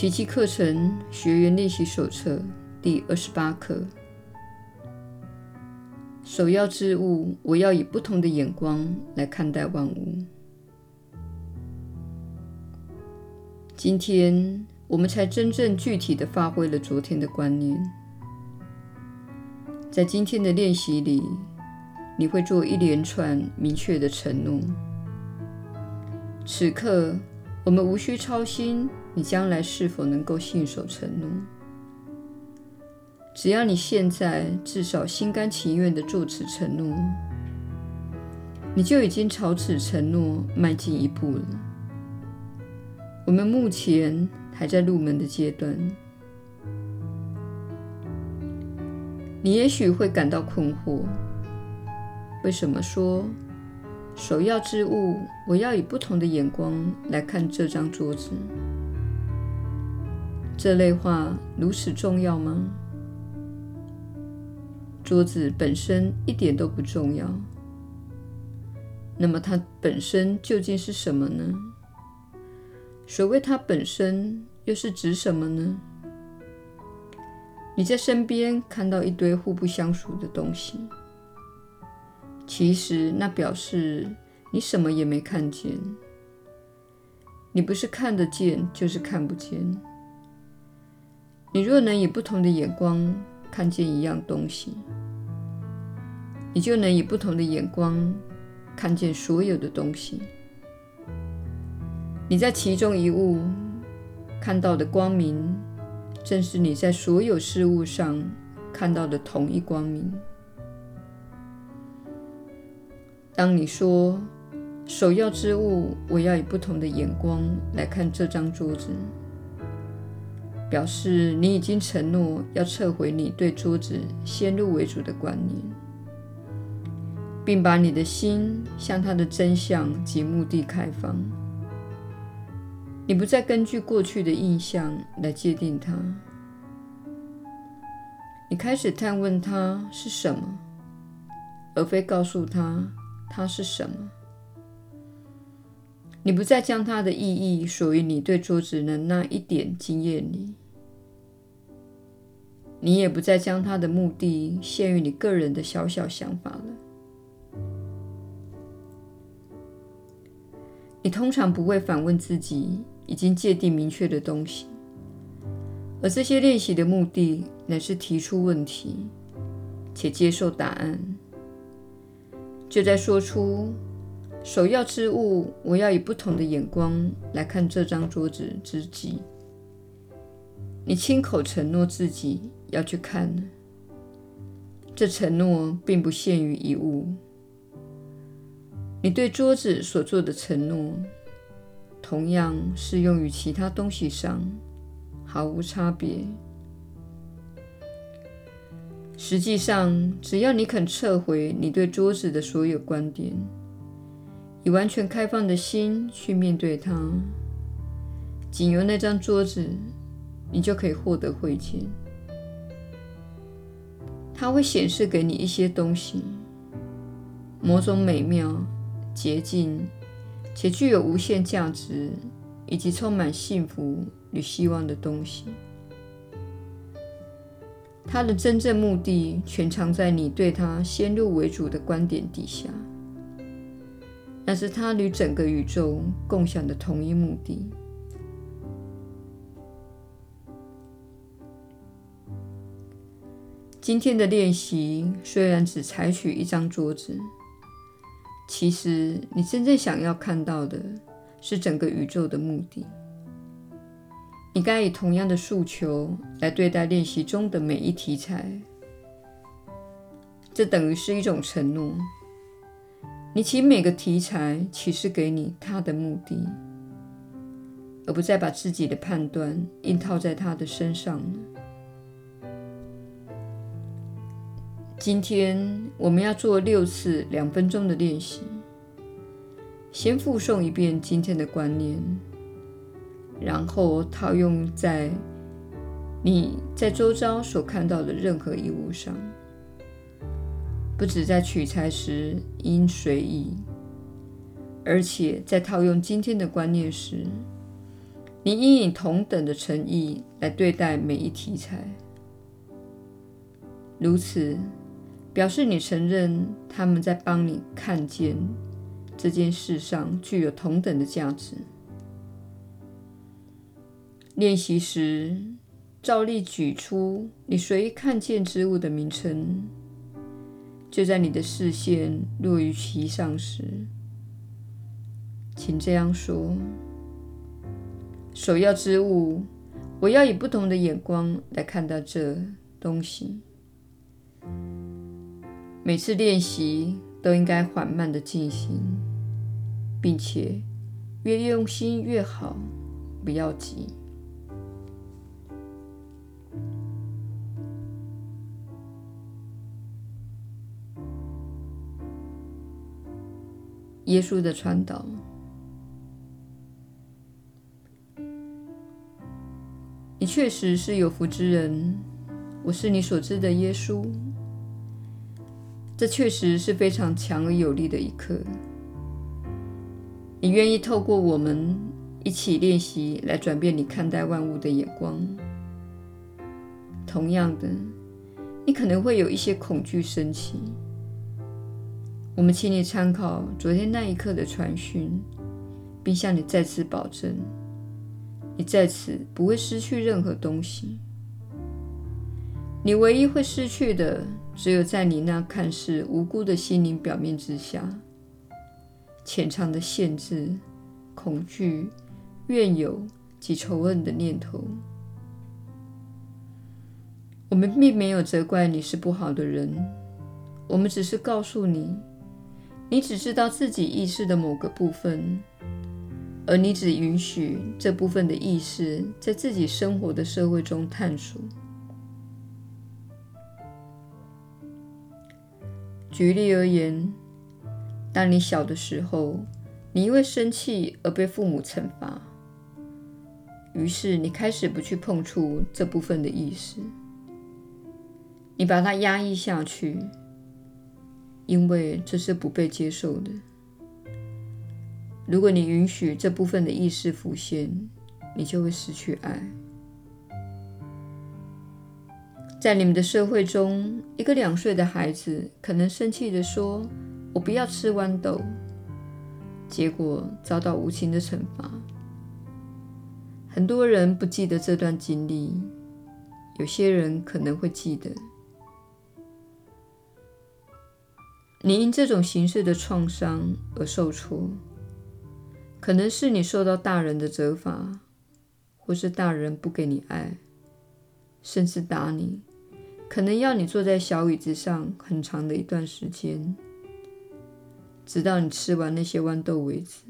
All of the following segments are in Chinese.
奇迹课程学员练习手册第二十八课：首要之物，我要以不同的眼光来看待万物。今天，我们才真正具体地发挥了昨天的观念。在今天的练习里，你会做一连串明确的承诺。此刻，我们无需操心你将来是否能够信守承诺。只要你现在至少心甘情愿地做此承诺，你就已经朝此承诺迈进一步了。我们目前还在入门的阶段，你也许会感到困惑：为什么说首要之物，我要以不同的眼光来看这张桌子？这类话如此重要吗？桌子本身一点都不重要，那么它本身究竟是什么呢？所谓它本身，又是指什么呢？你在身边看到一堆互不相属的东西，其实那表示你什么也没看见。你不是看得见，就是看不见。你若能以不同的眼光看见一样东西，你就能以不同的眼光看见所有的东西。你在其中一物看到的光明，正是你在所有事物上看到的同一光明。当你说“首要之物，我要以不同的眼光来看这张桌子”，表示你已经承诺要撤回你对桌子先入为主的观念，并把你的心向它的真相及目的开放。你不再根据过去的印象来界定它，你开始探问它是什么，而非告诉他它是什么。你不再将它的意义锁于你对桌子的那一点经验里，你也不再将它的目的限于你个人的小小想法了。你通常不会反问自己。已经界定明确的东西，而这些练习的目的乃是提出问题，且接受答案。就在说出首要之物，我要以不同的眼光来看这张桌子之际，你亲口承诺自己要去看。这承诺并不限于一物，你对桌子所做的承诺。同样适用于其他东西上，毫无差别。实际上，只要你肯撤回你对桌子的所有观点，以完全开放的心去面对它，仅由那张桌子，你就可以获得慧见。它会显示给你一些东西，某种美妙、洁净。且具有无限价值以及充满幸福与希望的东西，它的真正目的全藏在你对它先入为主的观点底下。那是它与整个宇宙共享的同一目的。今天的练习虽然只采取一张桌子。其实，你真正想要看到的是整个宇宙的目的。你该以同样的诉求来对待练习中的每一题材，这等于是一种承诺。你请每个题材启示给你它的目的，而不再把自己的判断硬套在它的身上。今天我们要做六次两分钟的练习。先复诵一遍今天的观念，然后套用在你在周遭所看到的任何一物上，不止在取材时应随意，而且在套用今天的观念时，你应以同等的诚意来对待每一题材，如此表示你承认他们在帮你看见这件事上具有同等的价值。练习时，照例举出你随意看见之物的名称，就在你的视线落于其上时，请这样说。首要之物，我要以不同的眼光来看待这东西。每次练习都应该缓慢地进行，并且越用心越好，不要急。耶稣的传导。你确实是有福之人，我是你所知的耶稣。这确实是非常强而有力的一刻。你愿意透过我们一起练习来转变你看待万物的眼光。同样的，你可能会有一些恐惧升起。我们请你参考昨天那一刻的传讯，并向你再次保证。你在此不会失去任何东西，你唯一会失去的，只有在你那看似无辜的心灵表面之下，潜藏的限制、恐惧、怨尤及仇恨的念头。我们并没有责怪你是不好的人，我们只是告诉你，你只知道自己意识的某个部分。而你只允许这部分的意识在自己生活的社会中探索。举例而言，当你小的时候，你因为生气而被父母惩罚，于是你开始不去碰触这部分的意识，你把它压抑下去，因为这是不被接受的。如果你允许这部分的意识浮现，你就会失去爱。在你们的社会中，一个两岁的孩子可能生气地说：“我不要吃豌豆。”结果遭到无情的惩罚。很多人不记得这段经历，有些人可能会记得。你因这种形式的创伤而受挫。可能是你受到大人的责罚，或是大人不给你爱，甚至打你，可能要你坐在小椅子上很长的一段时间，直到你吃完那些豌豆为止。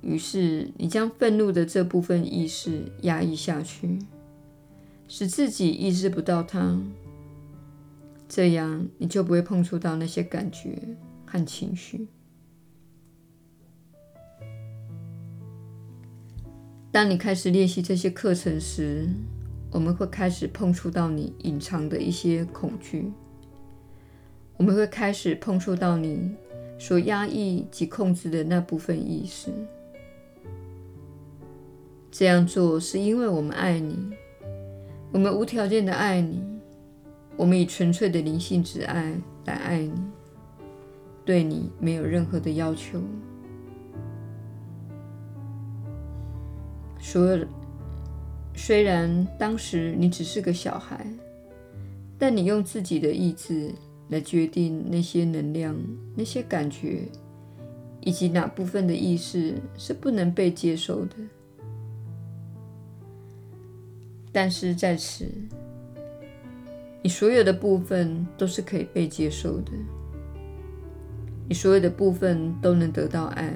于是你将愤怒的这部分意识压抑下去，使自己意识不到它，这样你就不会碰触到那些感觉和情绪。当你开始练习这些课程时，我们会开始碰触到你隐藏的一些恐惧。我们会开始碰触到你所压抑及控制的那部分意识。这样做是因为我们爱你，我们无条件的爱你，我们以纯粹的灵性之爱来爱你，对你没有任何的要求。说，虽然当时你只是个小孩，但你用自己的意志来决定那些能量、那些感觉，以及哪部分的意识是不能被接受的。但是在此，你所有的部分都是可以被接受的，你所有的部分都能得到爱。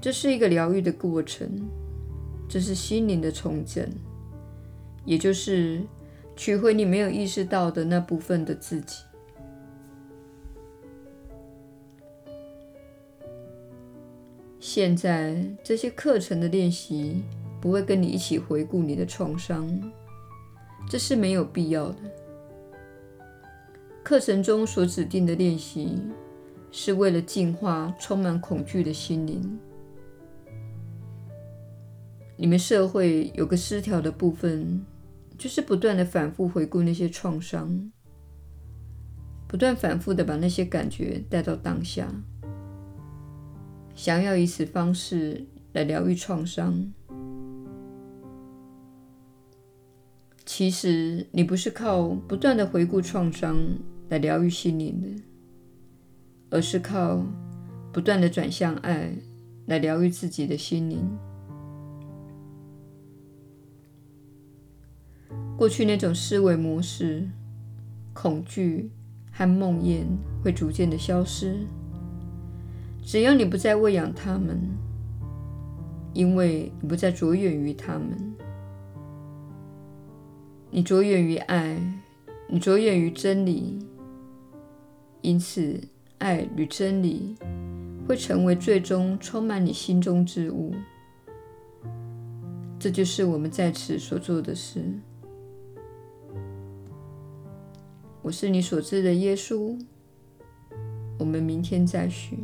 这是一个疗愈的过程，这是心灵的重整，也就是取回你没有意识到的那部分的自己。现在这些课程的练习不会跟你一起回顾你的创伤，这是没有必要的。课程中所指定的练习是为了净化充满恐惧的心灵。你们社会有个失调的部分，就是不断的反复回顾那些创伤，不断反复的把那些感觉带到当下，想要以此方式来疗愈创伤。其实你不是靠不断的回顾创伤来疗愈心灵的，而是靠不断的转向爱来疗愈自己的心灵。过去那种思维模式、恐惧和梦魇会逐渐的消失，只要你不再喂养他们，因为你不再着眼于他们，你着眼于爱，你着眼于真理，因此爱与真理会成为最终充满你心中之物。这就是我们在此所做的事。我是你所知的耶稣。我们明天再续。